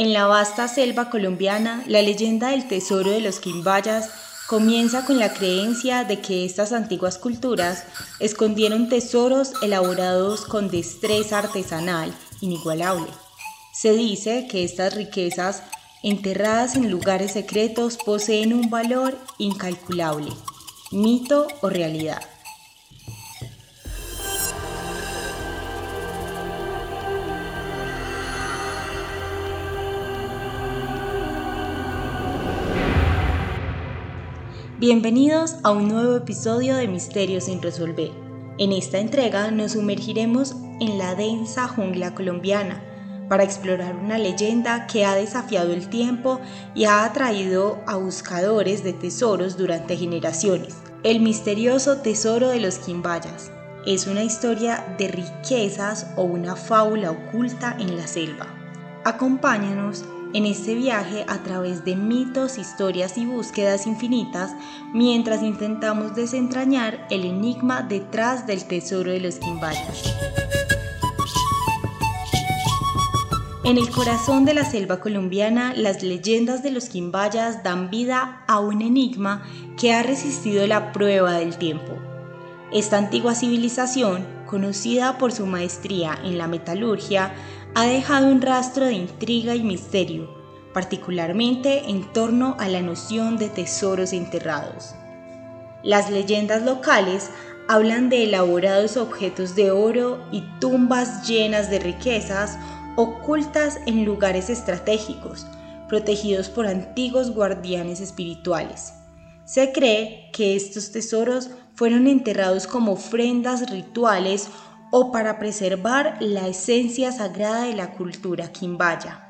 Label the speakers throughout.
Speaker 1: En la vasta selva colombiana, la leyenda del tesoro de los quimbayas comienza con la creencia de que estas antiguas culturas escondieron tesoros elaborados con destreza artesanal inigualable. Se dice que estas riquezas, enterradas en lugares secretos, poseen un valor incalculable, mito o realidad. Bienvenidos a un nuevo episodio de Misterios sin resolver. En esta entrega nos sumergiremos en la densa jungla colombiana para explorar una leyenda que ha desafiado el tiempo y ha atraído a buscadores de tesoros durante generaciones. El misterioso tesoro de los Quimbayas es una historia de riquezas o una fábula oculta en la selva. Acompáñanos en este viaje a través de mitos, historias y búsquedas infinitas mientras intentamos desentrañar el enigma detrás del tesoro de los Quimbayas. En el corazón de la selva colombiana, las leyendas de los Quimbayas dan vida a un enigma que ha resistido la prueba del tiempo. Esta antigua civilización, conocida por su maestría en la metalurgia, ha dejado un rastro de intriga y misterio, particularmente en torno a la noción de tesoros enterrados. Las leyendas locales hablan de elaborados objetos de oro y tumbas llenas de riquezas ocultas en lugares estratégicos, protegidos por antiguos guardianes espirituales. Se cree que estos tesoros fueron enterrados como ofrendas rituales o para preservar la esencia sagrada de la cultura quimbaya.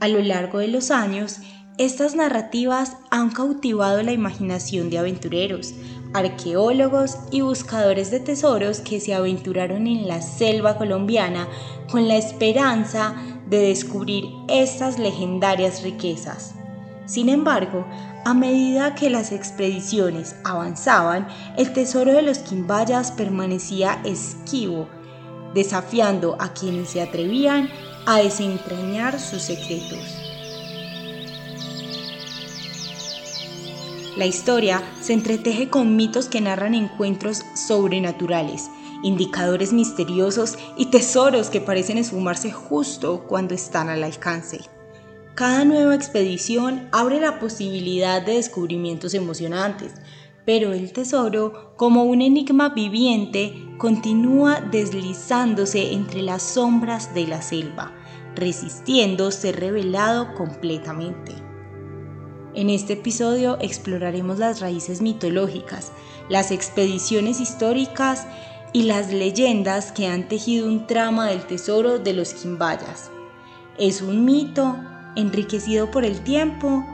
Speaker 1: A lo largo de los años, estas narrativas han cautivado la imaginación de aventureros, arqueólogos y buscadores de tesoros que se aventuraron en la selva colombiana con la esperanza de descubrir estas legendarias riquezas. Sin embargo, a medida que las expediciones avanzaban, el tesoro de los quimbayas permanecía esquivo, desafiando a quienes se atrevían a desentrañar sus secretos. La historia se entreteje con mitos que narran encuentros sobrenaturales, indicadores misteriosos y tesoros que parecen esfumarse justo cuando están al alcance. Cada nueva expedición abre la posibilidad de descubrimientos emocionantes, pero el tesoro, como un enigma viviente, continúa deslizándose entre las sombras de la selva, resistiendo ser revelado completamente. En este episodio exploraremos las raíces mitológicas, las expediciones históricas y las leyendas que han tejido un trama del tesoro de los Quimbayas. ¿Es un mito? Enriquecido por el tiempo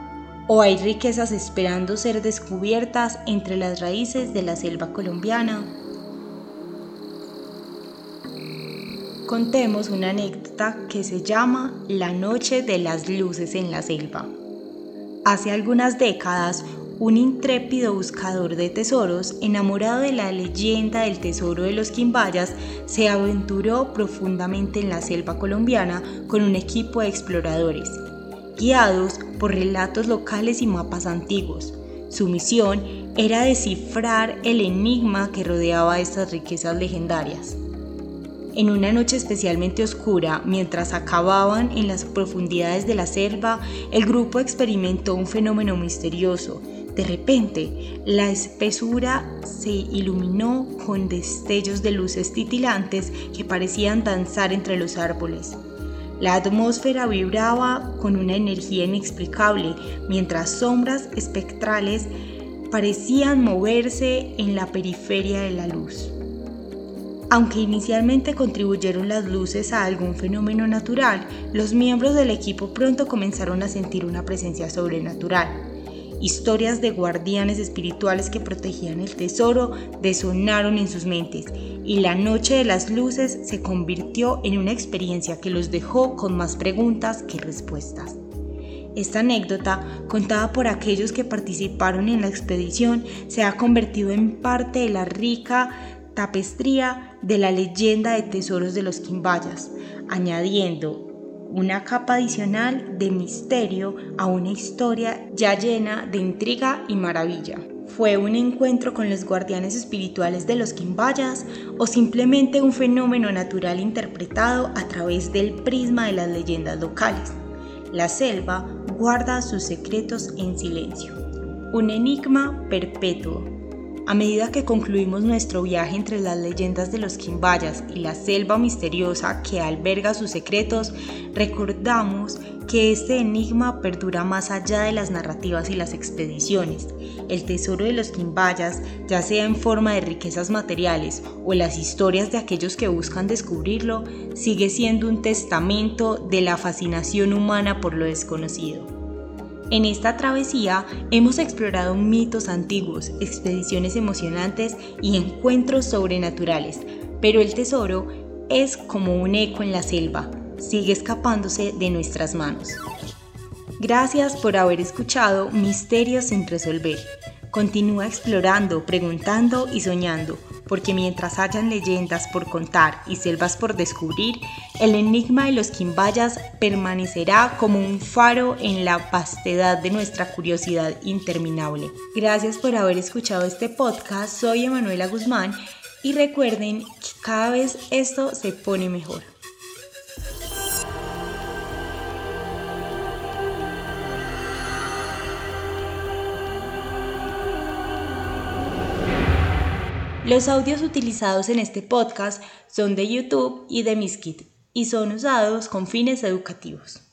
Speaker 1: o hay riquezas esperando ser descubiertas entre las raíces de la selva colombiana. Contemos una anécdota que se llama La Noche de las Luces en la Selva. Hace algunas décadas, un intrépido buscador de tesoros, enamorado de la leyenda del tesoro de los Quimbayas, se aventuró profundamente en la selva colombiana con un equipo de exploradores guiados por relatos locales y mapas antiguos. Su misión era descifrar el enigma que rodeaba estas riquezas legendarias. En una noche especialmente oscura, mientras acababan en las profundidades de la selva, el grupo experimentó un fenómeno misterioso. De repente, la espesura se iluminó con destellos de luces titilantes que parecían danzar entre los árboles. La atmósfera vibraba con una energía inexplicable, mientras sombras espectrales parecían moverse en la periferia de la luz. Aunque inicialmente contribuyeron las luces a algún fenómeno natural, los miembros del equipo pronto comenzaron a sentir una presencia sobrenatural historias de guardianes espirituales que protegían el tesoro desonaron en sus mentes y la noche de las luces se convirtió en una experiencia que los dejó con más preguntas que respuestas. Esta anécdota, contada por aquellos que participaron en la expedición, se ha convertido en parte de la rica tapestría de la leyenda de tesoros de los Quimbayas, añadiendo una capa adicional de misterio a una historia ya llena de intriga y maravilla. ¿Fue un encuentro con los guardianes espirituales de los Quimbayas o simplemente un fenómeno natural interpretado a través del prisma de las leyendas locales? La selva guarda sus secretos en silencio. Un enigma perpetuo a medida que concluimos nuestro viaje entre las leyendas de los Quimbayas y la selva misteriosa que alberga sus secretos, recordamos que este enigma perdura más allá de las narrativas y las expediciones. El tesoro de los Quimbayas, ya sea en forma de riquezas materiales o las historias de aquellos que buscan descubrirlo, sigue siendo un testamento de la fascinación humana por lo desconocido. En esta travesía hemos explorado mitos antiguos, expediciones emocionantes y encuentros sobrenaturales, pero el tesoro es como un eco en la selva, sigue escapándose de nuestras manos. Gracias por haber escuchado Misterios sin resolver. Continúa explorando, preguntando y soñando, porque mientras hayan leyendas por contar y selvas por descubrir, el enigma de los quimbayas permanecerá como un faro en la vastedad de nuestra curiosidad interminable. Gracias por haber escuchado este podcast, soy Emanuela Guzmán y recuerden que cada vez esto se pone mejor. Los audios utilizados en este podcast son de YouTube y de Miskit y son usados con fines educativos.